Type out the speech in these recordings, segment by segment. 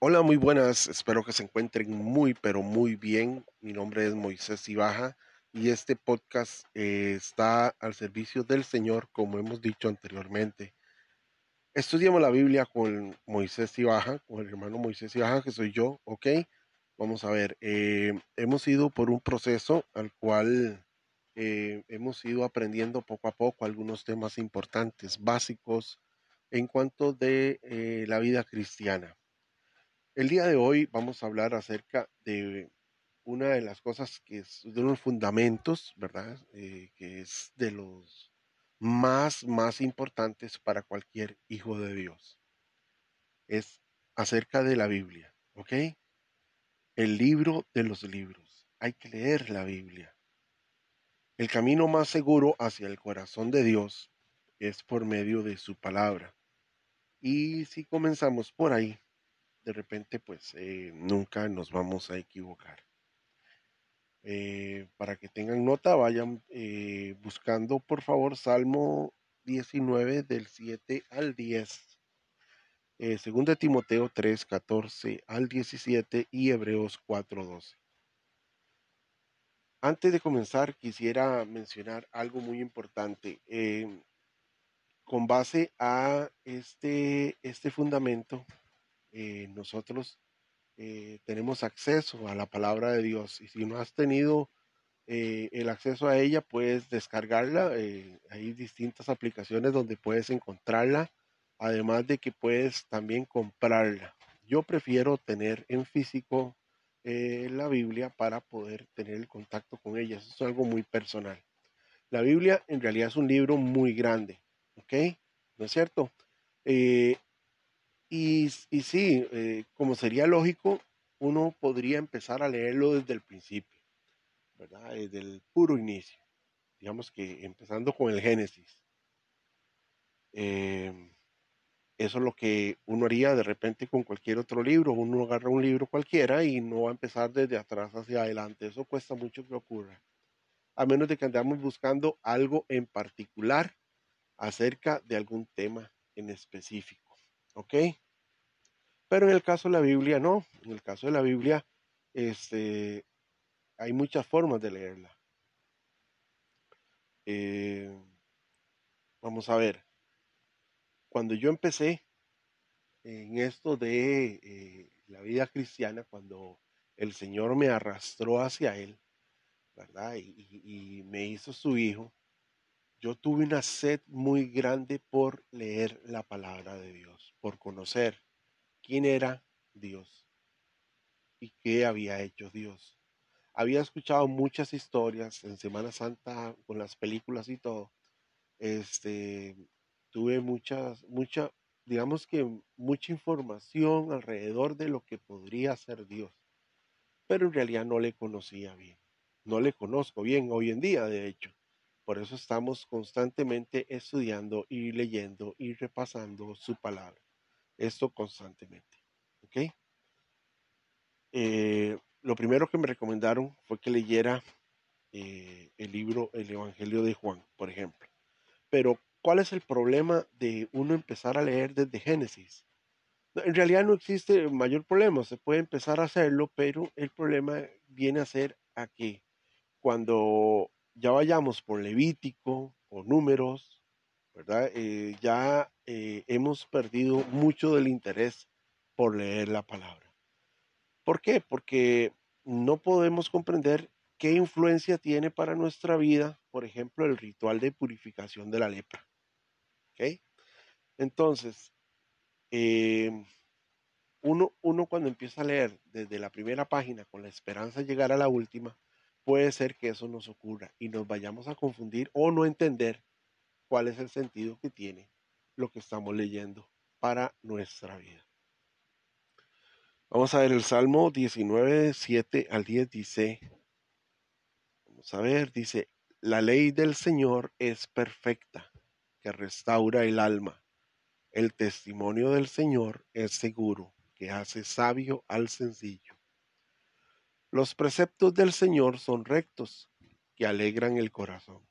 Hola, muy buenas. Espero que se encuentren muy, pero muy bien. Mi nombre es Moisés Ibaja y este podcast eh, está al servicio del Señor, como hemos dicho anteriormente. Estudiamos la Biblia con Moisés Ibaja, con el hermano Moisés Ibaja, que soy yo, ¿ok? Vamos a ver, eh, hemos ido por un proceso al cual eh, hemos ido aprendiendo poco a poco algunos temas importantes, básicos, en cuanto de la vida cristiana. El día de hoy vamos a hablar acerca de una de las cosas que es de los fundamentos, ¿verdad? Eh, que es de los más, más importantes para cualquier hijo de Dios. Es acerca de la Biblia, ¿ok? El libro de los libros. Hay que leer la Biblia. El camino más seguro hacia el corazón de Dios es por medio de su palabra. Y si comenzamos por ahí, de repente pues eh, nunca nos vamos a equivocar. Eh, para que tengan nota, vayan eh, buscando por favor Salmo 19 del 7 al 10. según de Timoteo 3, 14 al 17 y Hebreos 4, 12. Antes de comenzar, quisiera mencionar algo muy importante. con base a este, este fundamento, eh, nosotros eh, tenemos acceso a la palabra de Dios. Y si no has tenido eh, el acceso a ella, puedes descargarla. hay distintas aplicaciones donde puedes encontrarla, además de que puedes también comprarla. Yo prefiero tener en físico la Biblia para poder tener el contacto con ella. Eso es algo muy personal. La Biblia en realidad es un libro muy grande, ¿ok? ¿No es cierto? Y, sí, eh, como sería lógico, uno podría empezar a leerlo desde el principio, ¿verdad? Desde el puro inicio. Digamos que empezando con el Génesis. Eh, eso es lo que uno haría de repente con cualquier otro libro. Uno agarra un libro cualquiera y no va a empezar desde atrás hacia adelante. Eso cuesta mucho que ocurra. A menos de que andamos buscando algo en particular acerca de algún tema en específico. ¿Ok? Pero en el caso de la Biblia no. En el caso de la Biblia este, hay muchas formas de leerla. Eh, vamos a ver. Cuando yo empecé en esto de eh, la vida cristiana, cuando el Señor me arrastró hacia Él, ¿verdad? y me hizo su hijo, yo tuve una sed muy grande por leer la palabra de Dios, por conocer quién era Dios y qué había hecho Dios. Había escuchado muchas historias en Semana Santa con las películas y todo. Este, tuve muchas, mucha, digamos que mucha información alrededor de lo que podría ser Dios. Pero en realidad no le conocía bien. No le conozco bien hoy en día, de hecho. Por eso estamos constantemente estudiando y leyendo y repasando su palabra. Esto constantemente. ¿Ok? Eh, lo primero que me recomendaron fue que leyera eh, el libro El Evangelio de Juan, por ejemplo. Pero, ¿cuál es el problema de uno empezar a leer desde Génesis? En realidad no existe mayor problema, se puede empezar a hacerlo, pero el problema viene a ser a que cuando ya vayamos por Levítico o números, ¿verdad? Eh, ya eh, hemos perdido mucho del interés por leer la palabra. ¿Por qué? Porque no podemos comprender qué influencia tiene para nuestra vida, por ejemplo, el ritual de purificación de la lepra. Entonces, eh, uno, uno cuando empieza a leer desde la primera página con la esperanza de llegar a la última, puede ser que eso nos ocurra y nos vayamos a confundir o no entender cuál es el sentido que tiene lo que estamos leyendo para nuestra vida. Vamos a ver el Salmo 19, 7 al 10 dice, vamos a ver, dice, la ley del Señor es perfecta, que restaura el alma. El testimonio del Señor es seguro, que hace sabio al sencillo. Los preceptos del Señor son rectos, que alegran el corazón.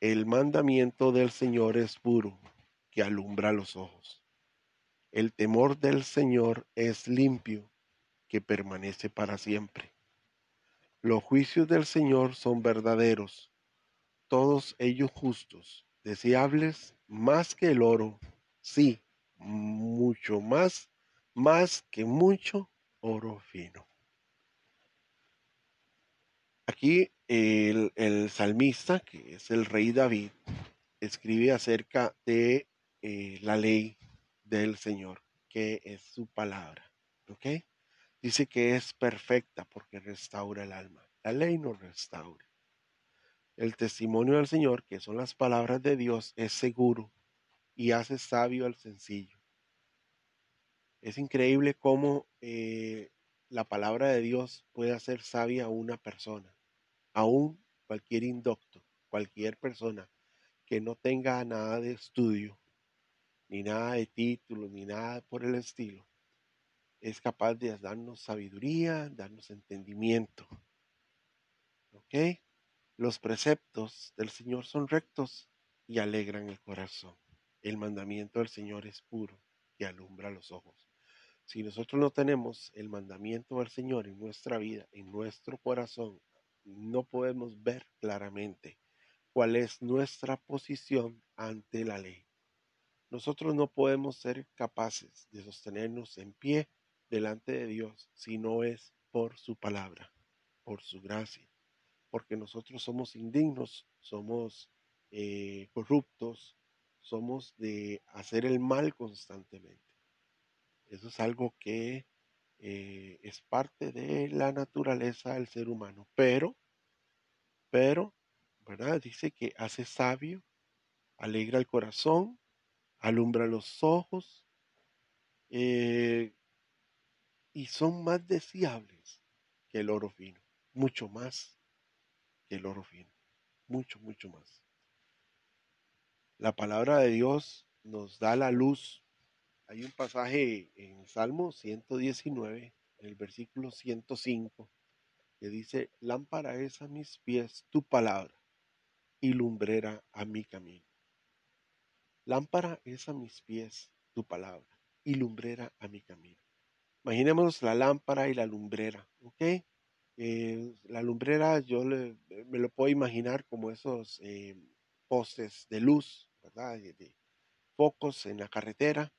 El mandamiento del Señor es puro, que alumbra los ojos. El temor del Señor es limpio, que permanece para siempre. Los juicios del Señor son verdaderos, todos ellos justos, deseables más que el oro, sí, mucho más, más que mucho oro fino. Aquí el, salmista, que es el rey David, escribe acerca de eh, la ley del Señor, que es su palabra. ¿Ok? Dice que es perfecta porque restaura el alma. La ley nos restaura. El testimonio del Señor, que son las palabras de Dios, es seguro y hace sabio al sencillo. Es increíble cómo eh, la palabra de Dios puede hacer sabia a una persona, aún cualquier indocto, cualquier persona que no tenga nada de estudio, ni nada de título, ni nada por el estilo, es capaz de darnos sabiduría, darnos entendimiento. ¿Ok? Los preceptos del Señor son rectos y alegran el corazón. El mandamiento del Señor es puro y alumbra los ojos. Si nosotros no tenemos el mandamiento del Señor en nuestra vida, en nuestro corazón, no podemos ver claramente cuál es nuestra posición ante la ley. Nosotros no podemos ser capaces de sostenernos en pie delante de Dios si no es por su palabra, por su gracia, porque nosotros somos indignos, somos eh, corruptos, somos de hacer el mal constantemente. Eso es algo que eh, es parte de la naturaleza del ser humano, pero, pero, ¿verdad? Dice que hace sabio, alegra el corazón, alumbra los ojos eh, y son más deseables que el oro fino, mucho más que el oro fino, mucho, mucho más. La palabra de Dios nos da la luz. Hay un pasaje en Salmo 119, en el versículo 105, que dice, lámpara es a mis pies tu palabra y lumbrera a mi camino. Lámpara es a mis pies tu palabra y lumbrera a mi camino. Imaginemos la lámpara y la lumbrera, ¿ok? Eh, la lumbrera yo me lo puedo imaginar como esos eh, postes de luz, ¿verdad? De, focos en la carretera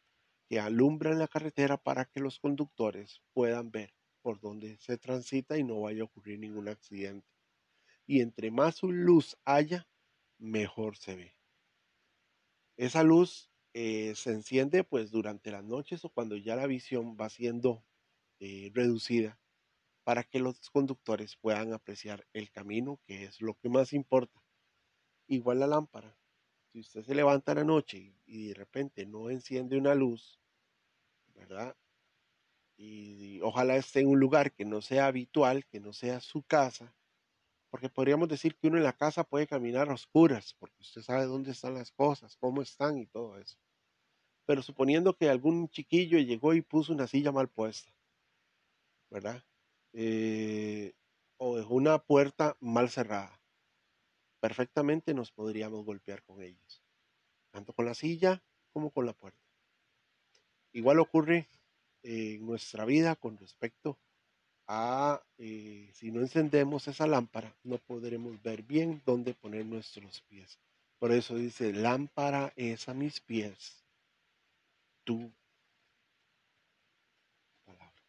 que alumbran la carretera para que los conductores puedan ver por dónde se transita y no vaya a ocurrir ningún accidente. Y entre más luz haya, mejor se ve. Esa luz eh, se enciende pues durante las noches o cuando ya la visión va siendo eh, reducida para que los conductores puedan apreciar el camino, que es lo que más importa. Igual la lámpara. Si usted se levanta la noche y, de repente no enciende una luz, ¿verdad? y, ojalá esté en un lugar que no sea habitual, que no sea su casa, porque podríamos decir que uno en la casa puede caminar a oscuras, porque usted sabe dónde están las cosas, cómo están y todo eso. Pero suponiendo que algún chiquillo llegó y puso una silla mal puesta, ¿verdad? Eh, o dejó una puerta mal cerrada, perfectamente nos podríamos golpear con ellos, tanto con la silla como con la puerta. Igual ocurre en nuestra vida con respecto eh, si no encendemos esa lámpara, no podremos ver bien dónde poner nuestros pies. Por eso dice, lámpara es a mis pies tu palabra.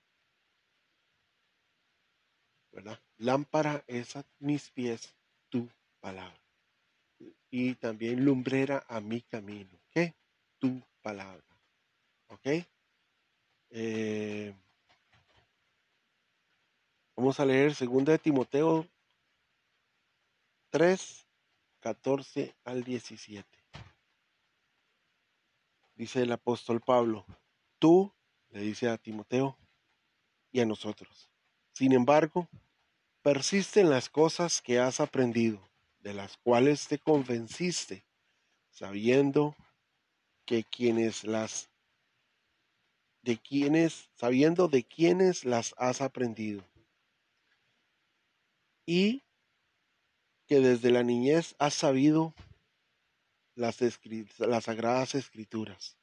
¿Verdad? Lámpara es a mis pies tu palabra. Y también lumbrera a mi camino. ¿Qué? Tu palabra. ¿Ok? Eh, Vamos a leer 2 de Timoteo 3, 14 al 17. Dice el apóstol Pablo, tú, le dice a Timoteo y a nosotros, sin embargo, persiste en las cosas que has aprendido, de las cuales te convenciste, sabiendo que quienes las de quienes, sabiendo de quienes las has aprendido y que desde la niñez has sabido las, las sagradas escrituras,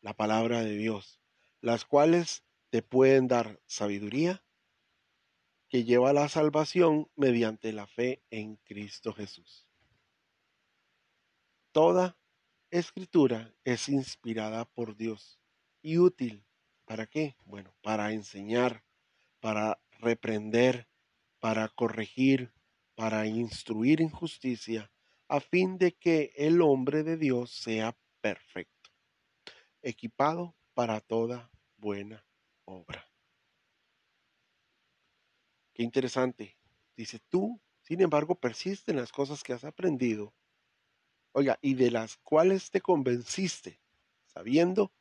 la palabra de Dios, las cuales te pueden dar sabiduría que lleva a la salvación mediante la fe en Cristo Jesús. Toda escritura es inspirada por Dios y útil. ¿Para qué? Bueno, para enseñar, para reprender, para corregir, para instruir en justicia, a fin de que el hombre de Dios sea perfecto, equipado para toda buena obra. Qué interesante. Dice, tú, sin embargo, persiste en las cosas que has aprendido, oiga, y de las cuales te convenciste, sabiendo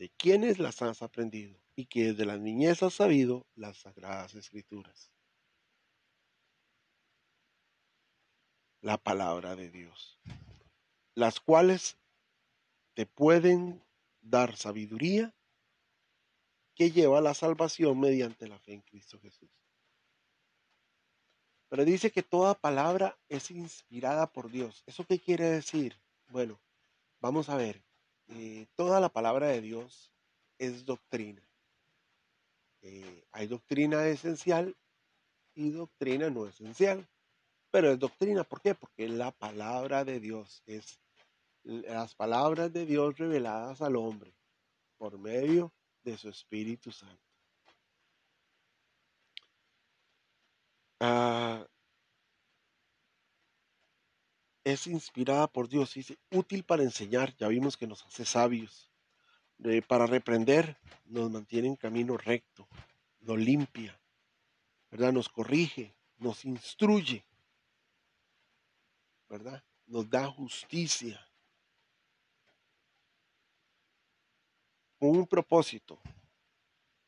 de quiénes las has aprendido y que desde la niñez has sabido las sagradas escrituras. La palabra de Dios, las cuales te pueden dar sabiduría que lleva a la salvación mediante la fe en Cristo Jesús. Pero dice que toda palabra es inspirada por Dios. ¿Eso qué quiere decir? Bueno, vamos a ver. Eh, toda la palabra de Dios es doctrina. Eh, hay doctrina esencial y doctrina no esencial. Pero es doctrina, ¿por qué? Porque la palabra de Dios es las palabras de Dios reveladas al hombre por medio de su Espíritu Santo. Ah, es inspirada por Dios, dice, útil para enseñar, ya vimos que nos hace sabios, para reprender, nos mantiene en camino recto, nos limpia, ¿verdad? Nos corrige, nos instruye, ¿verdad? Nos da justicia. Con un propósito,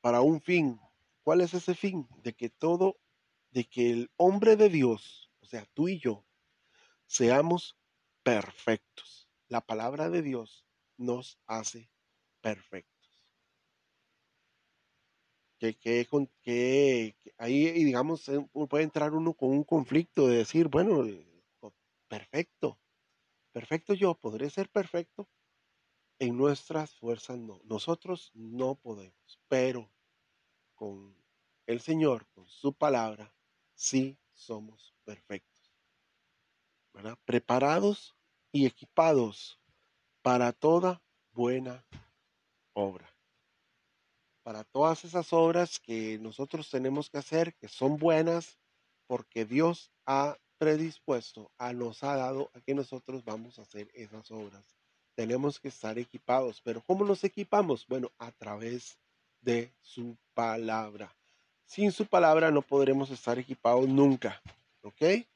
para un fin. ¿Cuál es ese fin? De que todo de que el hombre de Dios, o sea, tú y yo, seamos perfectos. La palabra de Dios nos hace perfectos. Que, que, ahí, digamos, eh, puede entrar uno con un conflicto de decir, bueno, perfecto, perfecto yo, podré ser perfecto. En nuestras fuerzas no, nosotros no podemos, pero con el Señor, con su palabra, sí somos perfectos. Preparados y equipados para toda buena obra. Para todas esas obras que nosotros tenemos que hacer, que son buenas, porque Dios ha predispuesto, a nos ha dado a que nosotros vamos a hacer esas obras. Tenemos que estar equipados, pero ¿cómo nos equipamos? Bueno, a través de su palabra. Sin su palabra no podremos estar equipados nunca. ¿Ok?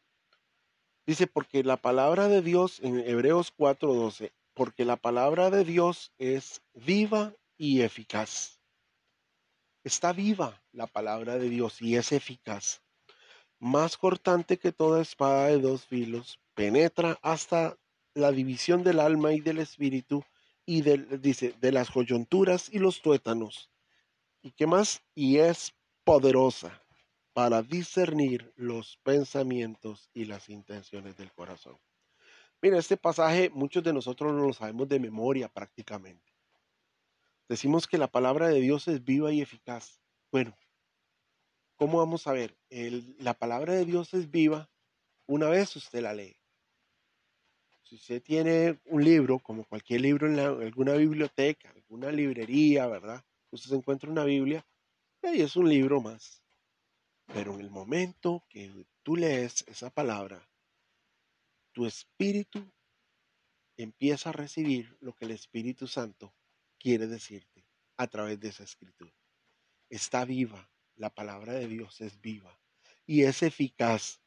Dice, porque la palabra de Dios en Hebreos 4:12, porque la palabra de Dios es viva y eficaz. Está viva la palabra de Dios y es eficaz. Más cortante que toda espada de dos filos, penetra hasta la división del alma y del espíritu y dice, de las coyunturas y los tuétanos. ¿Y qué más? Y es poderosa para discernir los pensamientos y las intenciones del corazón. Mira, este pasaje muchos de nosotros no lo sabemos de memoria prácticamente. Decimos que la palabra de Dios es viva y eficaz. Bueno, ¿cómo vamos a ver? la palabra de Dios es viva una vez usted la lee. Si usted tiene un libro, como cualquier libro en, alguna biblioteca, alguna librería, ¿verdad? Usted se encuentra una Biblia, y es un libro más. Pero en el momento que tú lees esa palabra, tu espíritu empieza a recibir lo que el Espíritu Santo quiere decirte a través de esa escritura. Está viva, la palabra de Dios es viva y es eficaz.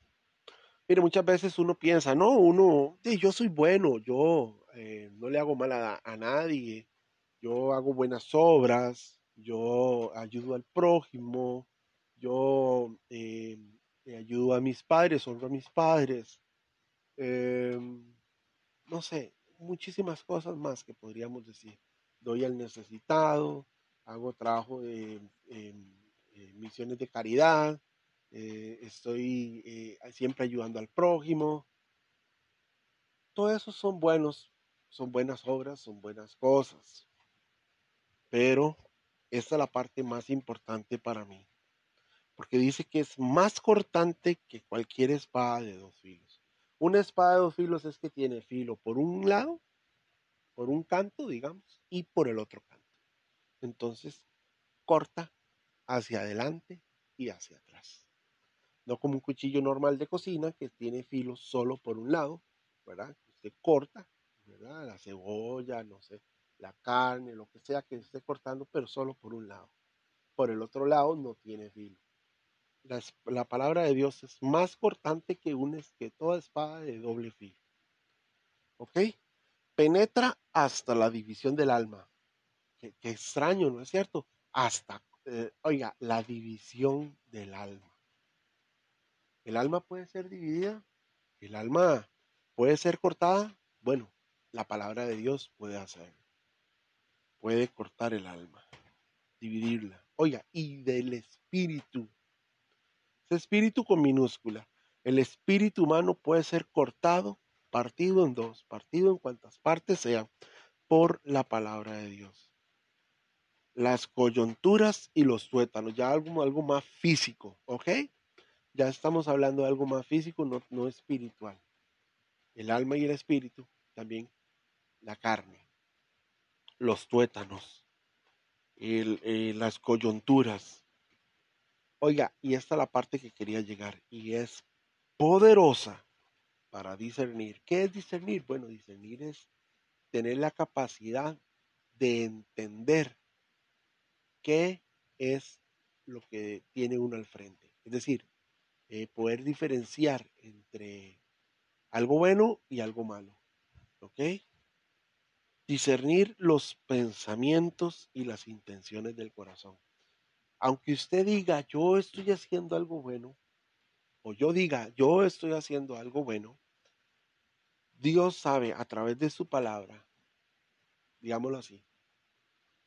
Mire, muchas veces uno piensa, no, uno, yo soy bueno, yo eh, no le hago mal a, a nadie, yo hago buenas obras, yo ayudo al prójimo, yo eh, ayudo a mis padres, honro a mis padres, em, no sé, muchísimas cosas más que podríamos decir. Doy al necesitado, hago trabajo de misiones de caridad, eh, estoy eh, siempre ayudando al prójimo. Todo eso son buenos, son buenas obras, son buenas cosas. Pero esta es la parte más importante para mí, porque dice que es más cortante que cualquier espada de dos filos. Una espada de dos filos es que tiene filo por un lado, por un canto, digamos, y por el otro canto. Entonces, corta hacia adelante y hacia atrás. No como un cuchillo normal de cocina que tiene filo solo por un lado, ¿verdad? Usted corta, ¿verdad? La cebolla, no sé, la carne, lo que sea que esté cortando, pero solo por un lado. Por el otro lado no tiene filo. La, palabra de Dios es más cortante que, una, que toda espada de doble filo. ¿Ok? Penetra hasta la división del alma. Qué, extraño, ¿no es cierto? Hasta, eh, oiga, la división del alma. ¿El alma puede ser dividida? ¿El alma puede ser cortada? Bueno, la palabra de Dios puede hacerlo puede cortar el alma, dividirla. Oiga, y del espíritu. Espíritu con minúscula. El espíritu humano puede ser cortado, partido en dos, partido en cuantas partes sean, por la palabra de Dios. Las coyunturas y los tuétanos, ya algo, algo más físico, ¿ok? Ya estamos hablando de algo más físico, no, no espiritual. El alma y el espíritu, también la carne los tuétanos, eh, las coyunturas. Oiga, y esta es la parte que quería llegar, y es poderosa para discernir. ¿Qué es discernir? Bueno, discernir es tener la capacidad de entender qué es lo que tiene uno al frente. Es decir, eh, poder diferenciar entre algo bueno y algo malo. ¿Ok? discernir los pensamientos y las intenciones del corazón. Aunque usted diga, yo estoy haciendo algo bueno, o yo diga, yo estoy haciendo algo bueno, Dios sabe a través de su palabra, digámoslo así,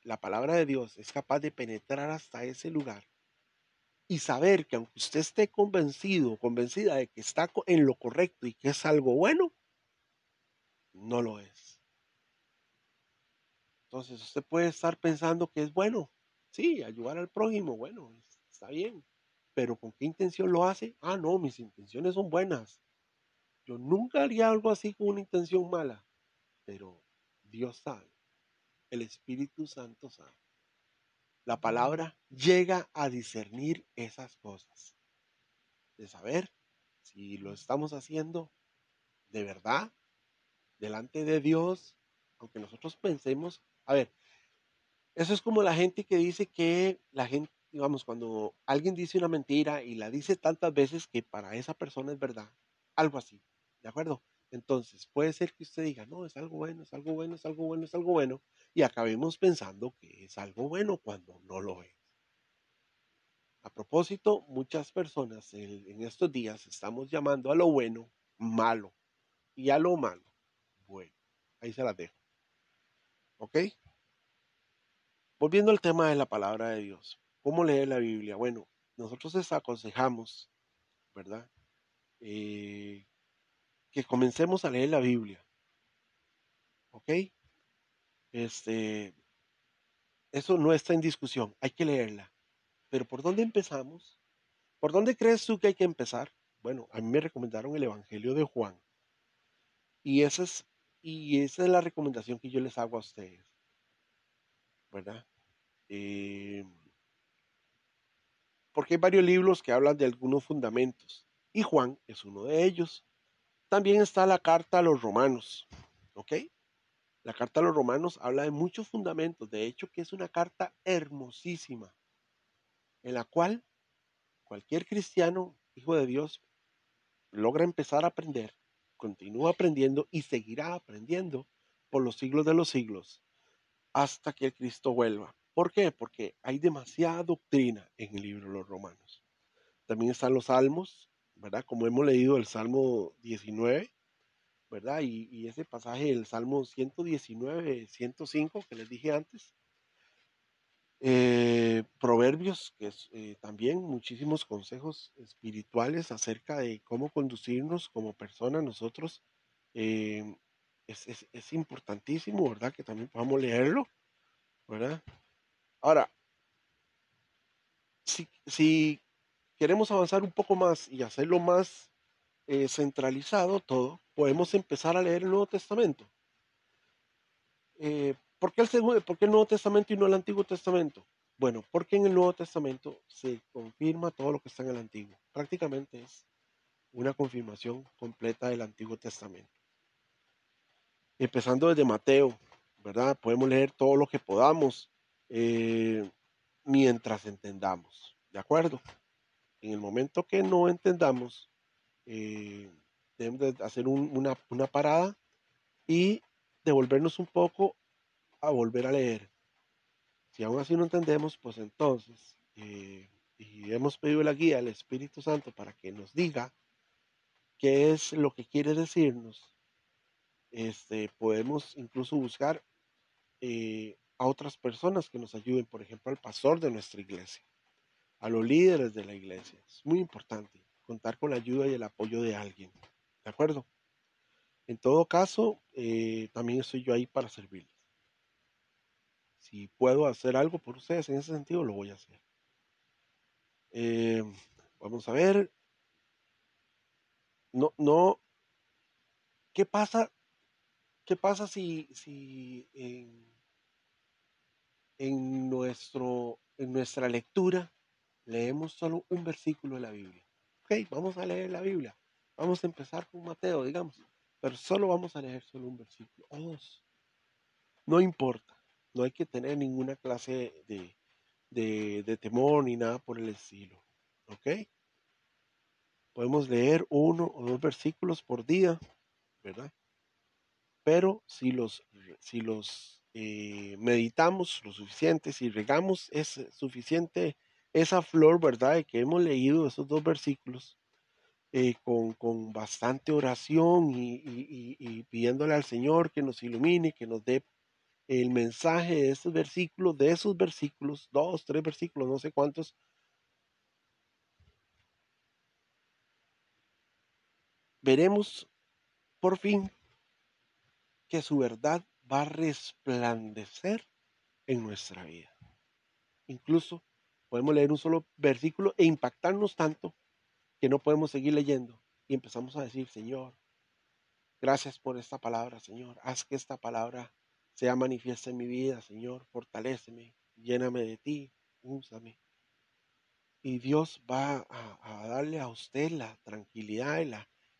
la palabra de Dios es capaz de penetrar hasta ese lugar y saber que aunque usted esté convencido, convencida de que está en lo correcto y que es algo bueno, no lo es. Entonces usted puede estar pensando que es bueno, sí, ayudar al prójimo, bueno, está bien, pero ¿con qué intención lo hace? Ah, no, mis intenciones son buenas. Yo nunca haría algo así con una intención mala, pero Dios sabe, el Espíritu Santo sabe. La palabra llega a discernir esas cosas, de saber si lo estamos haciendo de verdad, delante de Dios, aunque nosotros pensemos a ver, eso es como la gente que dice que la gente, digamos, cuando alguien dice una mentira y la dice tantas veces que para esa persona es verdad, algo así, ¿de acuerdo? Entonces, puede ser que usted diga, no, es algo bueno, es algo bueno, es algo bueno, es algo bueno, y acabemos pensando que es algo bueno cuando no lo es. A propósito, muchas personas en estos días estamos llamando a lo bueno malo y a lo malo bueno. Ahí se las dejo. ¿Ok? Volviendo al tema de la palabra de Dios. ¿Cómo leer la Biblia? Bueno, nosotros les aconsejamos, ¿verdad? Eh, que comencemos a leer la Biblia. ¿Ok? Este, eso no está en discusión, hay que leerla. Pero ¿por dónde empezamos? ¿Por dónde crees tú que hay que empezar? Bueno, a mí me recomendaron el Evangelio de Juan. Y esa es y esa es la recomendación que yo les hago a ustedes, ¿verdad? Eh, porque hay varios libros que hablan de algunos fundamentos y Juan es uno de ellos. También está la carta a los romanos, ¿ok? La carta a los romanos habla de muchos fundamentos, de hecho que es una carta hermosísima, en la cual cualquier cristiano, hijo de Dios, logra empezar a aprender continúa aprendiendo y seguirá aprendiendo por los siglos de los siglos hasta que Cristo vuelva. ¿Por qué? Porque hay demasiada doctrina en el libro de los romanos. También están los salmos, ¿verdad? Como hemos leído el Salmo 19, ¿verdad? Y, ese pasaje del Salmo 119, 105 que les dije antes, eh, proverbios, que es eh, también muchísimos consejos espirituales acerca de cómo conducirnos como personas nosotros. Eh, es, importantísimo, ¿verdad? Que también podamos leerlo, ¿verdad? Ahora, si, queremos avanzar un poco más y hacerlo más eh, centralizado todo, podemos empezar a leer el Nuevo Testamento. Eh, ¿por, qué el, ¿Por qué el Nuevo Testamento y no el Antiguo Testamento? Bueno, porque en el Nuevo Testamento se confirma todo lo que está en el Antiguo. Prácticamente es una confirmación completa del Antiguo Testamento. Empezando desde Mateo, ¿verdad? Podemos leer todo lo que podamos eh, mientras entendamos, ¿de acuerdo? En el momento que no entendamos, eh, debemos hacer una, parada y devolvernos un poco a volver a leer. Si aún así no entendemos, pues entonces, eh, y hemos pedido la guía al Espíritu Santo para que nos diga qué es lo que quiere decirnos, este, podemos incluso buscar a otras personas que nos ayuden, por ejemplo, al pastor de nuestra iglesia, a los líderes de la iglesia. Es muy importante contar con la ayuda y el apoyo de alguien. ¿De acuerdo? En todo caso, eh, también estoy yo ahí para servirles. Si puedo hacer algo por ustedes en ese sentido, lo voy a hacer. Eh, vamos a ver no, no, ¿qué pasa? ¿Qué pasa si, si en, en, nuestro, en nuestra lectura leemos solo un versículo de la Biblia? Ok, vamos a leer la Biblia. Vamos a empezar con Mateo, digamos, pero solo vamos a leer solo un versículo o dos. No importa, no hay que tener ninguna clase de, de, de temor ni nada por el estilo. ¿Ok? Podemos leer uno o dos versículos por día, ¿verdad? Pero si los, si los eh, meditamos lo suficiente, si regamos es suficiente esa flor, ¿verdad? que hemos leído esos dos versículos eh, con, bastante oración y, y, pidiéndole al Señor que nos ilumine, que nos dé el mensaje de esos versículos, de esos versículos, dos, tres versículos, no sé cuántos, veremos por fin que su verdad va a resplandecer en nuestra vida. Incluso podemos leer un solo versículo e impactarnos tanto que no podemos seguir leyendo y empezamos a decir, Señor, gracias por esta palabra, Señor. Haz que esta palabra sea manifiesta en mi vida, Señor. Fortaléceme, lléname de ti, úsame. Y Dios va a, darle a usted la tranquilidad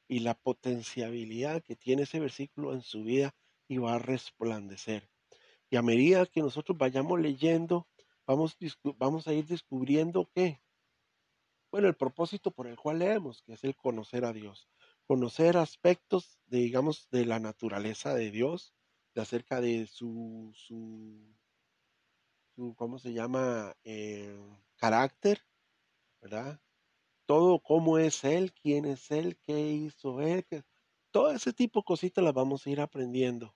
y la potenciabilidad que tiene ese versículo en su vida y va a resplandecer. Y a medida que nosotros vayamos leyendo, vamos, vamos a ir descubriendo que, bueno, el propósito por el cual leemos, que es el conocer a Dios, conocer aspectos, de, digamos, de la naturaleza de Dios, de acerca de su, su, su ¿cómo se llama? Eh, carácter, ¿verdad? todo cómo es Él, quién es Él, qué hizo Él, todo ese tipo de cositas las vamos a ir aprendiendo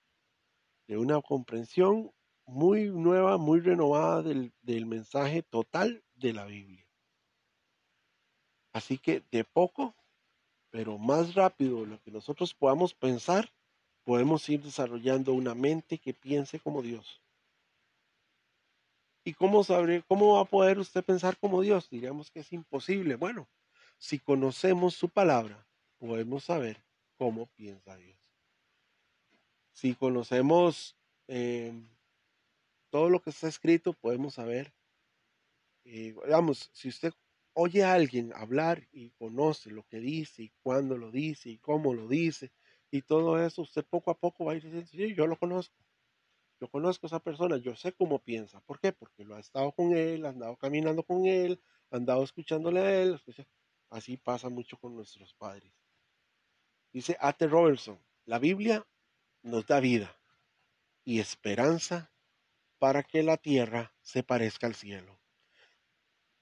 de una comprensión muy nueva, muy renovada del, del mensaje total de la Biblia. Así que de poco, pero más rápido lo que nosotros podamos pensar, podemos ir desarrollando una mente que piense como Dios. ¿Y cómo, sabré, cómo va a poder usted pensar como Dios? Diríamos que es imposible. Bueno, si conocemos su palabra, podemos saber cómo piensa Dios. Si conocemos eh, todo lo que está escrito, podemos saber, eh, digamos, si usted oye a alguien hablar y conoce lo que dice y cuándo lo dice y cómo lo dice y todo eso, usted poco a poco va a ir diciendo, sí, yo lo conozco. Yo conozco a esa persona, yo sé cómo piensa. ¿Por qué? Porque lo ha estado con él, ha andado caminando con él, ha andado escuchándole a él. Así pasa mucho con nuestros padres. Dice Ate Robertson, la Biblia nos da vida y esperanza para que la tierra se parezca al cielo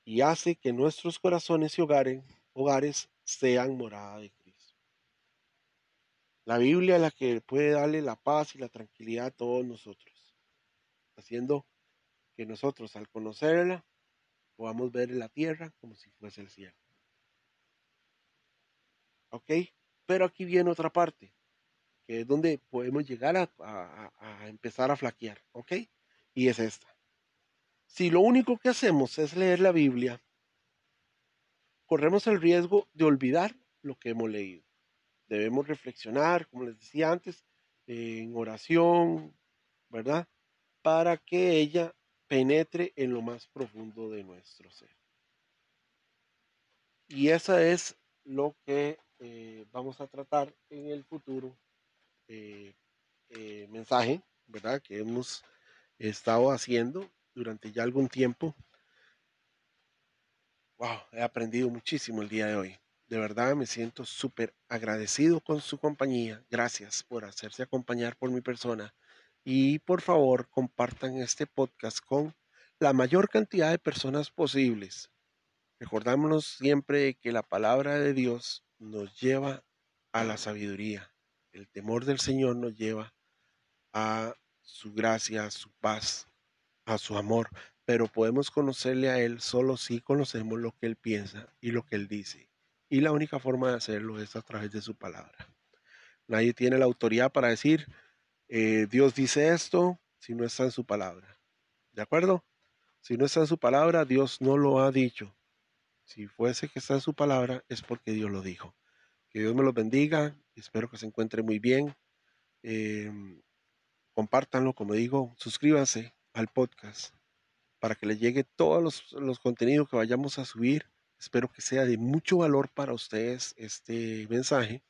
y hace que nuestros corazones y hogares, hogares sean morada de Cristo. La Biblia es la que puede darle la paz y la tranquilidad a todos nosotros, haciendo que nosotros al conocerla podamos ver la tierra como si fuese el cielo. ¿ok? Pero aquí viene otra parte, que es donde podemos llegar a, empezar a flaquear, ¿ok? Y es esta. Si lo único que hacemos es leer la Biblia, corremos el riesgo de olvidar lo que hemos leído. Debemos reflexionar, como les decía antes, en oración, ¿verdad? Para que ella penetre en lo más profundo de nuestro ser. Y eso es lo que eh, vamos a tratar en el futuro eh, eh, mensaje, ¿verdad? Que hemos estado haciendo durante ya algún tiempo. Wow, he aprendido muchísimo el día de hoy. De verdad me siento súper agradecido con su compañía. Gracias por hacerse acompañar por mi persona. Y por favor, compartan este podcast con la mayor cantidad de personas posibles. Recordámonos siempre que la palabra de Dios nos lleva a la sabiduría. El temor del Señor nos lleva a su gracia, a su paz, a su amor, pero podemos conocerle a Él solo si conocemos lo que Él piensa y lo que Él dice. Y la única forma de hacerlo es a través de su palabra. Nadie tiene la autoridad para decir, eh, Dios dice esto si no está en su palabra. ¿De acuerdo? Si no está en su palabra, Dios no lo ha dicho. Si fuese que está en su palabra, es porque Dios lo dijo. Que Dios me los bendiga. Espero que se encuentre muy bien. Eh, compártanlo, como digo, suscríbanse al podcast para que le llegue todos los, contenidos que vayamos a subir. Espero que sea de mucho valor para ustedes este mensaje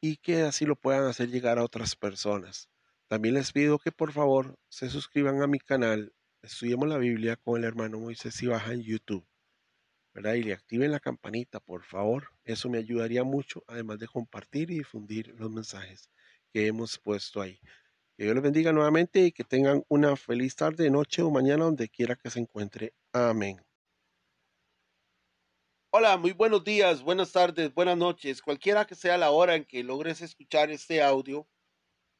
y que así lo puedan hacer llegar a otras personas. También les pido que por favor se suscriban a mi canal Estudiemos la Biblia con el hermano Moisés y baja en YouTube. ¿Verdad? Y le activen la campanita, por favor. Eso me ayudaría mucho, además de compartir y difundir los mensajes que hemos puesto ahí. Que Dios les bendiga nuevamente y que tengan una feliz tarde, noche o mañana donde quiera que se encuentre. Amén. Hola, muy buenos días, buenas tardes, buenas noches, cualquiera que sea la hora en que logres escuchar este audio.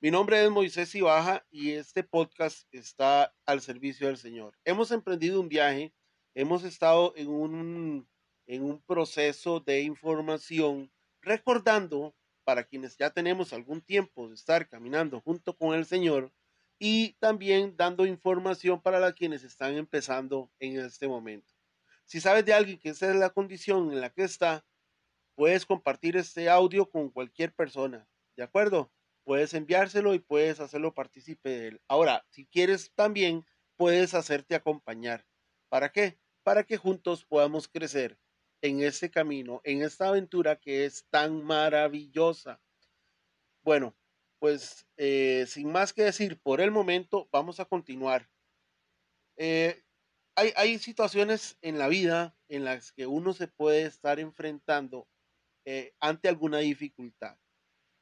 Mi nombre es Moisés Ibaja y este podcast está al servicio del Señor. Hemos emprendido un viaje, hemos estado en un, en un proceso de información, recordando para quienes ya tenemos algún tiempo de estar caminando junto con el Señor y también dando información para las quienes están empezando en este momento. Si sabes de alguien que esa es la condición en la que está, puedes compartir este audio con cualquier persona, ¿de acuerdo? Puedes enviárselo y puedes hacerlo partícipe de él. Ahora, si quieres también, puedes hacerte acompañar. ¿Para qué? Para que juntos podamos crecer en este camino, en esta aventura que es tan maravillosa. Bueno, pues eh, sin más que decir, por el momento vamos a continuar. Eh, hay, hay, situaciones en la vida en las que uno se puede estar enfrentando eh, ante alguna dificultad.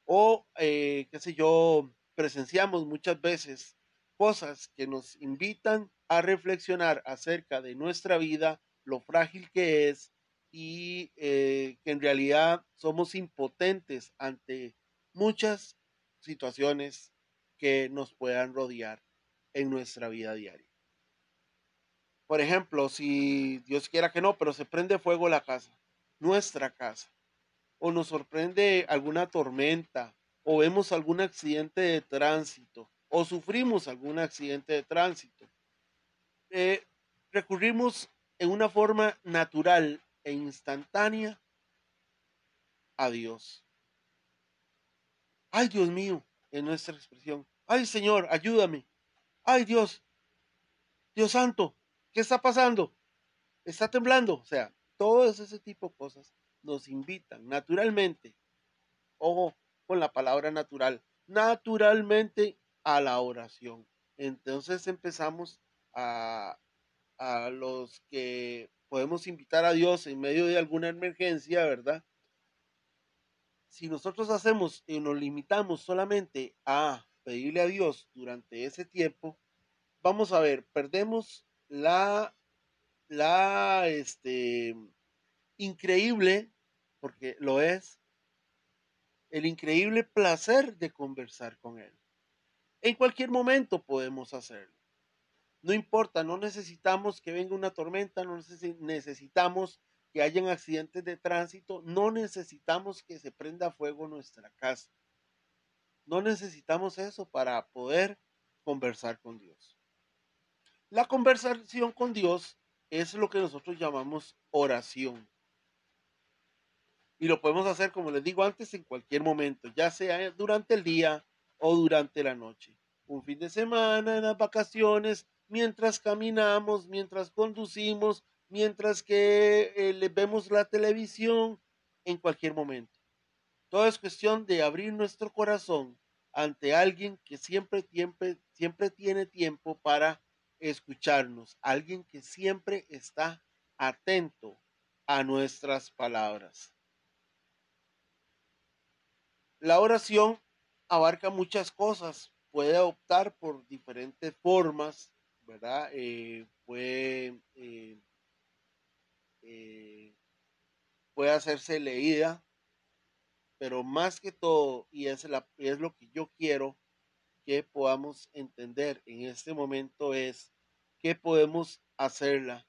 O, qué sé yo, presenciamos muchas veces cosas que nos invitan a reflexionar acerca de nuestra vida, lo frágil que es, y eh, que en realidad somos impotentes ante muchas situaciones que nos puedan rodear en nuestra vida diaria. Por ejemplo, si Dios quiera que no, pero se prende fuego la casa, nuestra casa, o nos sorprende alguna tormenta, o vemos algún accidente de tránsito, o sufrimos algún accidente de tránsito, eh, recurrimos en una forma natural e instantánea a Dios. Ay, Dios mío, en nuestra expresión. Ay, Señor, ayúdame. Ay, Dios, Dios santo, ¿qué está pasando? Está temblando. O sea, todo ese tipo de cosas nos invitan naturalmente, ojo con la palabra natural, naturalmente a la oración. Entonces empezamos a, los que podemos invitar a Dios en medio de alguna emergencia, ¿verdad? Si nosotros hacemos y nos limitamos solamente a pedirle a Dios durante ese tiempo, vamos a ver, perdemos la, la, este, increíble, porque lo es, el increíble placer de conversar con Él. En cualquier momento podemos hacerlo. No importa, no necesitamos que venga una tormenta, no necesitamos que hayan accidentes de tránsito, no necesitamos que se prenda fuego nuestra casa. No necesitamos eso para poder conversar con Dios. La conversación con Dios es lo que nosotros llamamos oración. Y lo podemos hacer, como les digo antes, en cualquier momento, ya sea durante el día o durante la noche. Un fin de semana, en las vacaciones, mientras caminamos, mientras conducimos, mientras que eh, le vemos la televisión, en cualquier momento. Todo es cuestión de abrir nuestro corazón ante alguien que siempre, siempre, siempre tiene tiempo para escucharnos, alguien que siempre está atento a nuestras palabras. La oración abarca muchas cosas, puede optar por diferentes formas, ¿verdad? Eh, puede, eh, eh, puede hacerse leída, pero más que todo, y es, la, es lo que yo quiero que podamos entender en este momento es que podemos hacerla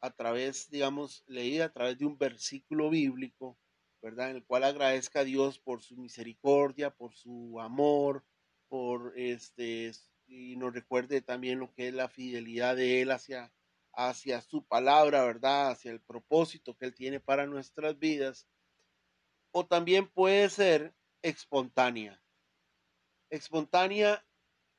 a través, digamos, leída a través de un versículo bíblico, ¿verdad? En el cual agradezca a Dios por su misericordia, por su amor, por este, y nos recuerde también lo que es la fidelidad de Él hacia, hacia su palabra, ¿verdad? Hacia el propósito que Él tiene para nuestras vidas. O también puede ser espontánea. Espontánea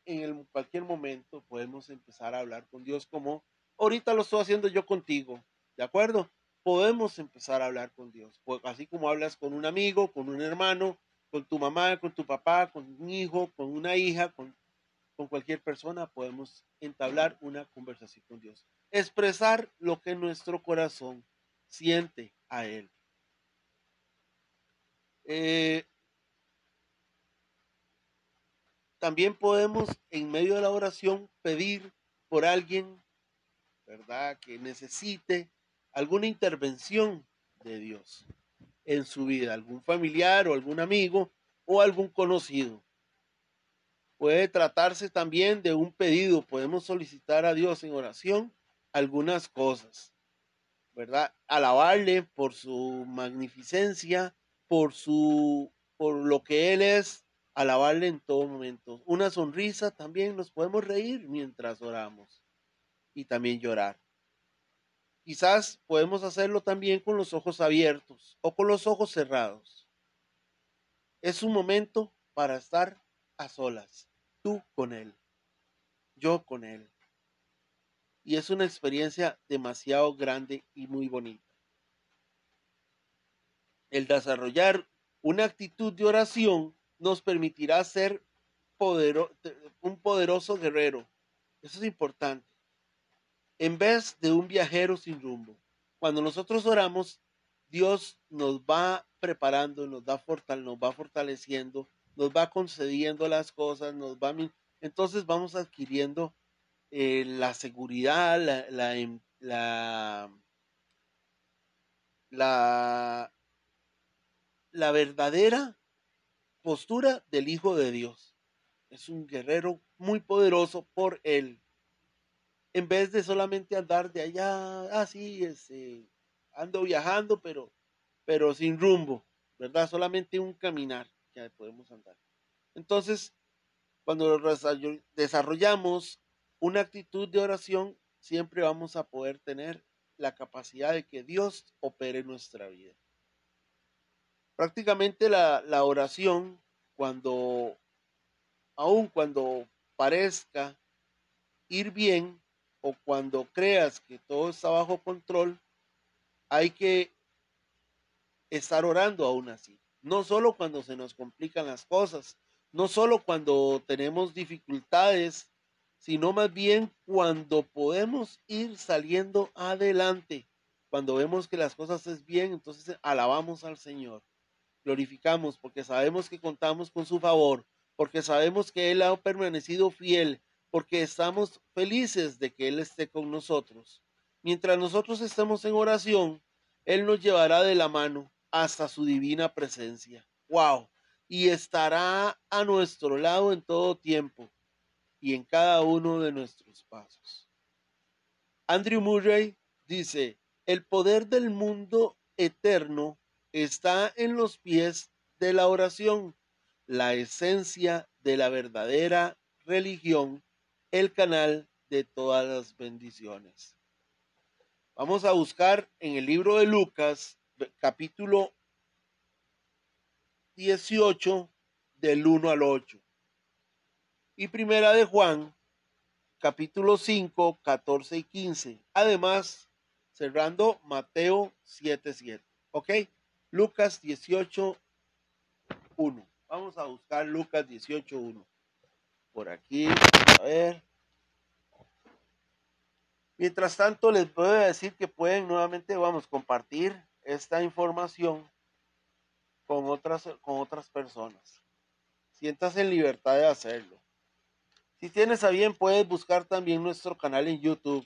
en cualquier momento podemos empezar a hablar con Dios como ahorita lo estoy haciendo yo contigo, ¿de acuerdo? Podemos empezar a hablar con Dios, pues, así como hablas con un amigo, con un hermano, con tu mamá, con tu papá, con un hijo, con una hija, con, con cualquier persona, podemos entablar una conversación con Dios. Expresar lo que nuestro corazón siente a Él. Eh, también podemos en medio de la oración pedir por alguien, ¿verdad? Que necesite alguna intervención de Dios en su vida, algún familiar o algún amigo o algún conocido. Puede tratarse también de un pedido, podemos solicitar a Dios en oración algunas cosas, ¿verdad? Alabarle por su magnificencia, por su por lo que él es alabarle en todo momento. Una sonrisa también nos podemos reír mientras oramos y también llorar. Quizás podemos hacerlo también con los ojos abiertos o con los ojos cerrados. Es un momento para estar a solas, tú con Él, yo con Él. Y es una experiencia demasiado grande y muy bonita. El desarrollar una actitud de oración nos permitirá ser un poderoso guerrero. Eso es importante. En vez de un viajero sin rumbo. Cuando nosotros oramos, Dios nos va preparando, nos, da nos va fortaleciendo, nos va concediendo las cosas, nos va... Entonces vamos adquiriendo eh, la seguridad, la, la, la, la, la verdadera postura del Hijo de Dios. Es un guerrero muy poderoso por él. En vez de solamente andar de allá, así, ah, este, ando viajando, pero, pero sin rumbo, ¿verdad? Solamente un caminar podemos andar. Entonces, cuando desarrollamos una actitud de oración, siempre vamos a poder tener la capacidad de que Dios opere nuestra vida. Prácticamente la, oración, cuando, aun cuando parezca ir bien o cuando creas que todo está bajo control, hay que estar orando aún así. No solo cuando se nos complican las cosas, no solo cuando tenemos dificultades, sino más bien cuando podemos ir saliendo adelante. Cuando vemos que las cosas es bien, entonces alabamos al Señor glorificamos porque sabemos que contamos con su favor, porque sabemos que Él ha permanecido fiel, porque estamos felices de que Él esté con nosotros. Mientras nosotros estemos en oración, Él nos llevará de la mano hasta su divina presencia. ¡Wow! Y estará a nuestro lado en todo tiempo y en cada uno de nuestros pasos. Andrew Murray dice, el poder del mundo eterno está en los pies de la oración, la esencia de la verdadera religión, el canal de todas las bendiciones. Vamos a buscar en el libro de Lucas, capítulo 18, del 1 al 8. Y primera de Juan, capítulo 5, 14 y 15. Además, cerrando Mateo 7, 7. ¿Ok? Lucas 18, 1. Vamos a buscar Lucas 18, 1. Por aquí, a ver. Mientras tanto, les puedo decir que pueden nuevamente, vamos, compartir esta información con otras, con otras personas. Sientas en libertad de hacerlo. Si tienes a bien, puedes buscar también nuestro canal en YouTube.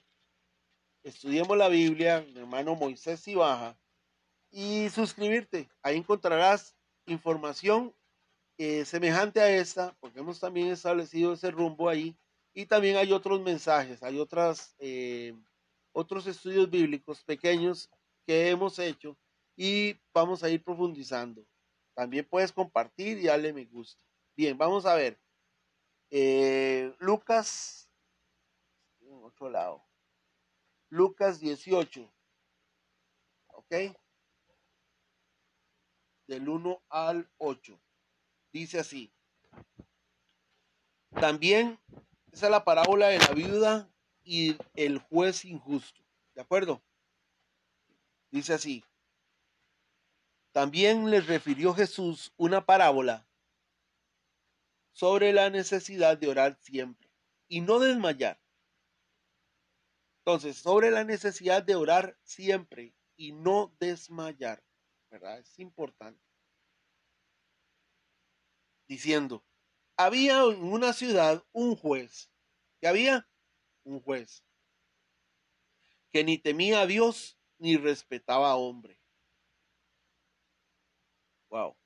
Estudiemos la Biblia, mi hermano Moisés Baja y suscribirte. Ahí encontrarás información eh, semejante a esta, porque hemos también establecido ese rumbo ahí. Y también hay otros mensajes, hay otras, eh, otros estudios bíblicos pequeños que hemos hecho y vamos a ir profundizando. También puedes compartir y darle me gusta. Bien, vamos a ver. Eh, Lucas, en otro lado. Lucas 18. ¿Ok? Del 1 al 8. Dice así. También, esa es la parábola de la viuda y el juez injusto. ¿De acuerdo? Dice así. También les refirió Jesús una parábola sobre la necesidad de orar siempre y no desmayar. Entonces, sobre la necesidad de orar siempre y no desmayar, ¿verdad? Es importante. Diciendo, había en una ciudad un juez, que había un juez, que ni temía a Dios ni respetaba a hombre. Wow.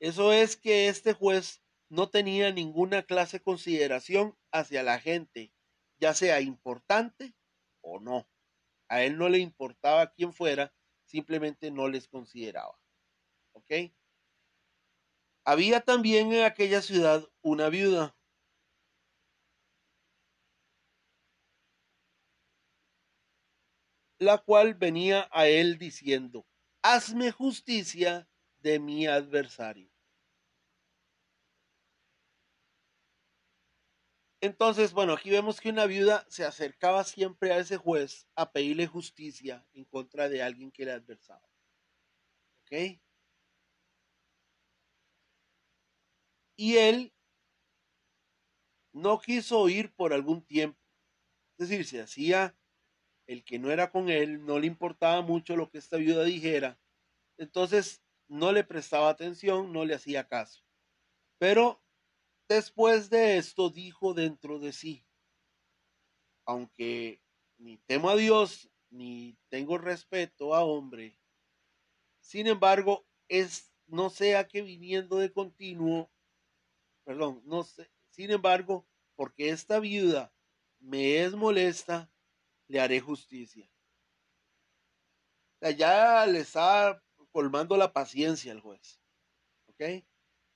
Eso es que este juez no tenía ninguna clase de consideración hacia la gente, ya sea importante o no. A él no le importaba quién fuera, simplemente no les consideraba. ¿Ok? Había también en aquella ciudad una viuda. La cual venía a él diciendo, hazme justicia de mi adversario. Entonces, bueno, aquí vemos que una viuda se acercaba siempre a ese juez a pedirle justicia en contra de alguien que le adversaba. ¿Ok? Y él no quiso oír por algún tiempo. Es decir, se hacía el que no era con él, no le importaba mucho lo que esta viuda dijera. Entonces no le prestaba atención, no le hacía caso. Pero después de esto dijo dentro de sí, aunque ni temo a Dios ni tengo respeto a hombre, sin embargo, es no sea que viniendo de continuo, perdón, no sé, sin embargo, porque esta viuda me es molesta, le haré justicia. Ya le está colmando la paciencia al juez. ¿Ok?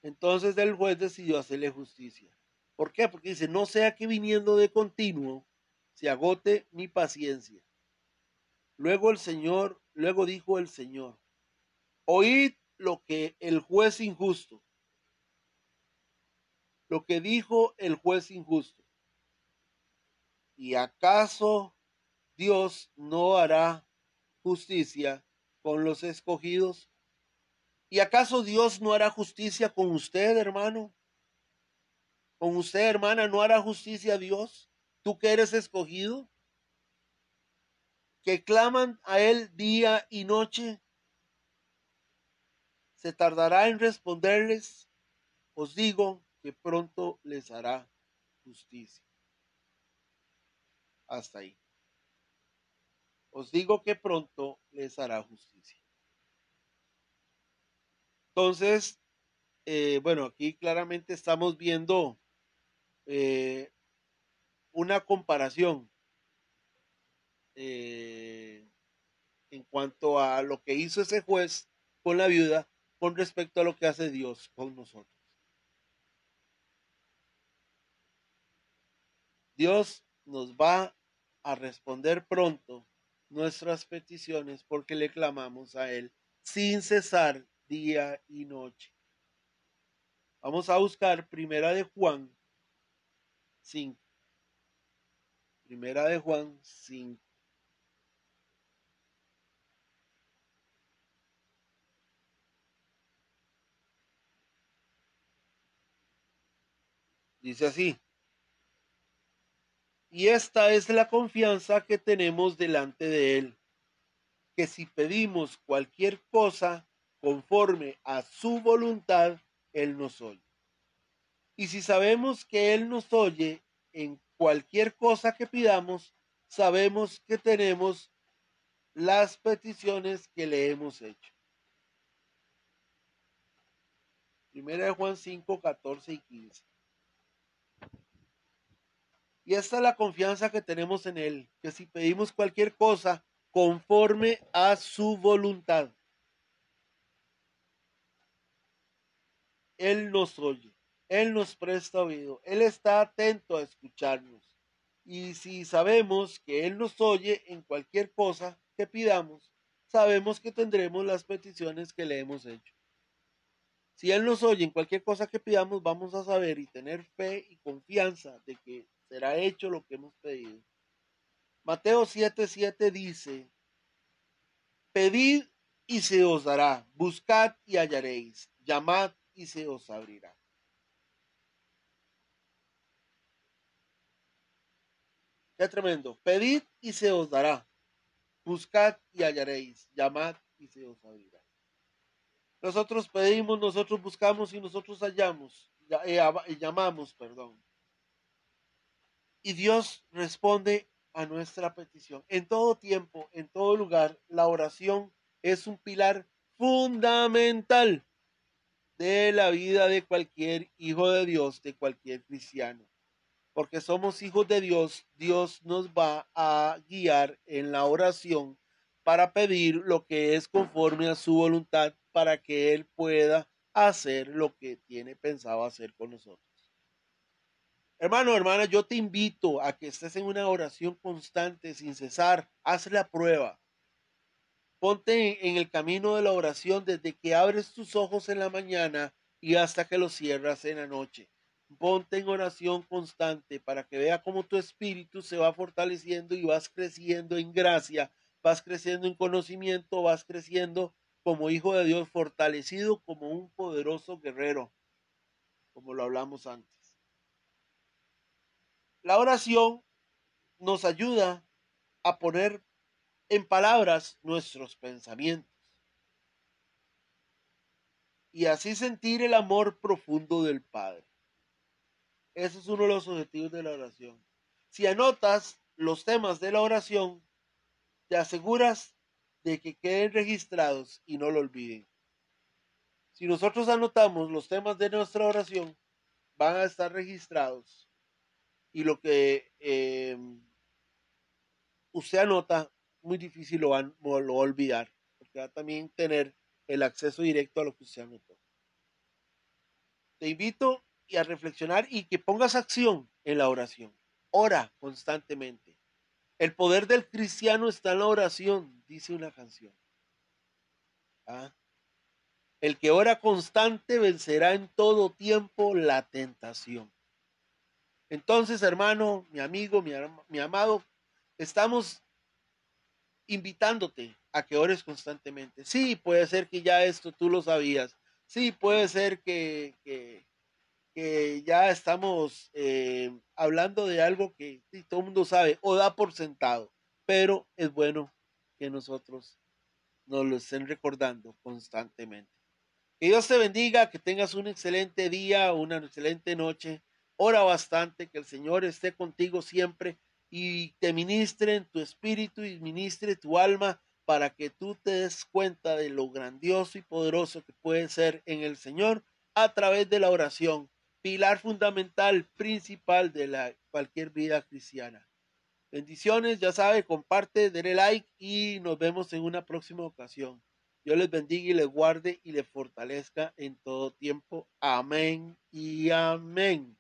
Entonces el juez decidió hacerle justicia. ¿Por qué? Porque dice, no sea que viniendo de continuo se agote mi paciencia. Luego el Señor, luego dijo el Señor, oíd lo que el juez injusto, lo que dijo el juez injusto. ¿Y acaso Dios no hará justicia con los escogidos? ¿Y acaso Dios no hará justicia con usted, hermano? ¿Con usted, hermana, no hará justicia a Dios? ¿Tú que eres escogido? ¿Que claman a Él día y noche? ¿Se tardará en responderles? Os digo que pronto les hará justicia. Hasta ahí. Os digo que pronto les hará justicia. Entonces, eh, bueno, aquí claramente estamos viendo eh, una comparación eh, en cuanto a lo que hizo ese juez con la viuda con respecto a lo que hace Dios con nosotros. Dios nos va a responder pronto nuestras peticiones porque le clamamos a Él sin cesar día y noche. Vamos a buscar Primera de Juan 5. Primera de Juan 5. Dice así. Y esta es la confianza que tenemos delante de Él, que si pedimos cualquier cosa conforme a su voluntad, Él nos oye. Y si sabemos que Él nos oye en cualquier cosa que pidamos, sabemos que tenemos las peticiones que le hemos hecho. Primera de Juan 5, 14 y 15. Y esta es la confianza que tenemos en Él, que si pedimos cualquier cosa conforme a su voluntad, Él nos oye, Él nos presta oído, Él está atento a escucharnos. Y si sabemos que Él nos oye en cualquier cosa que pidamos, sabemos que tendremos las peticiones que le hemos hecho. Si Él nos oye en cualquier cosa que pidamos, vamos a saber y tener fe y confianza de que será hecho lo que hemos pedido. Mateo 7:7 dice, pedid y se os dará, buscad y hallaréis, llamad y se os abrirá. Qué tremendo. Pedid y se os dará. Buscad y hallaréis. Llamad y se os abrirá. Nosotros pedimos, nosotros buscamos y nosotros hallamos. Y llamamos, perdón. Y Dios responde a nuestra petición. En todo tiempo, en todo lugar, la oración es un pilar fundamental de la vida de cualquier hijo de Dios, de cualquier cristiano. Porque somos hijos de Dios, Dios nos va a guiar en la oración para pedir lo que es conforme a su voluntad para que Él pueda hacer lo que tiene pensado hacer con nosotros. Hermano, hermana, yo te invito a que estés en una oración constante, sin cesar. Haz la prueba. Ponte en el camino de la oración desde que abres tus ojos en la mañana y hasta que los cierras en la noche. Ponte en oración constante para que vea cómo tu espíritu se va fortaleciendo y vas creciendo en gracia, vas creciendo en conocimiento, vas creciendo como hijo de Dios, fortalecido como un poderoso guerrero, como lo hablamos antes. La oración nos ayuda a poner en palabras nuestros pensamientos y así sentir el amor profundo del Padre. Ese es uno de los objetivos de la oración. Si anotas los temas de la oración, te aseguras de que queden registrados y no lo olviden. Si nosotros anotamos los temas de nuestra oración, van a estar registrados y lo que eh, usted anota, muy difícil lo va, a olvidar, porque va a también tener el acceso directo a lo que usted anotó. Te invito a reflexionar y que pongas acción en la oración. Ora constantemente. El poder del cristiano está en la oración, dice una canción. ¿Ah? El que ora constante vencerá en todo tiempo la tentación. Entonces, hermano, mi amigo, mi, amado, estamos invitándote a que ores constantemente. Sí, puede ser que ya esto tú lo sabías. Sí, puede ser que, ya estamos eh, hablando de algo que todo el mundo sabe o da por sentado, pero es bueno que nosotros nos lo estén recordando constantemente. Que Dios te bendiga, que tengas un excelente día, una excelente noche Ora bastante, que el Señor esté contigo siempre y te ministre en tu espíritu y ministre tu alma para que tú te des cuenta de lo grandioso y poderoso que puede ser en el Señor a través de la oración, pilar fundamental, principal de la, cualquier vida cristiana. Bendiciones, ya sabe, comparte, denle like y nos vemos en una próxima ocasión. Dios les bendiga y les guarde y les fortalezca en todo tiempo. Amén y amén.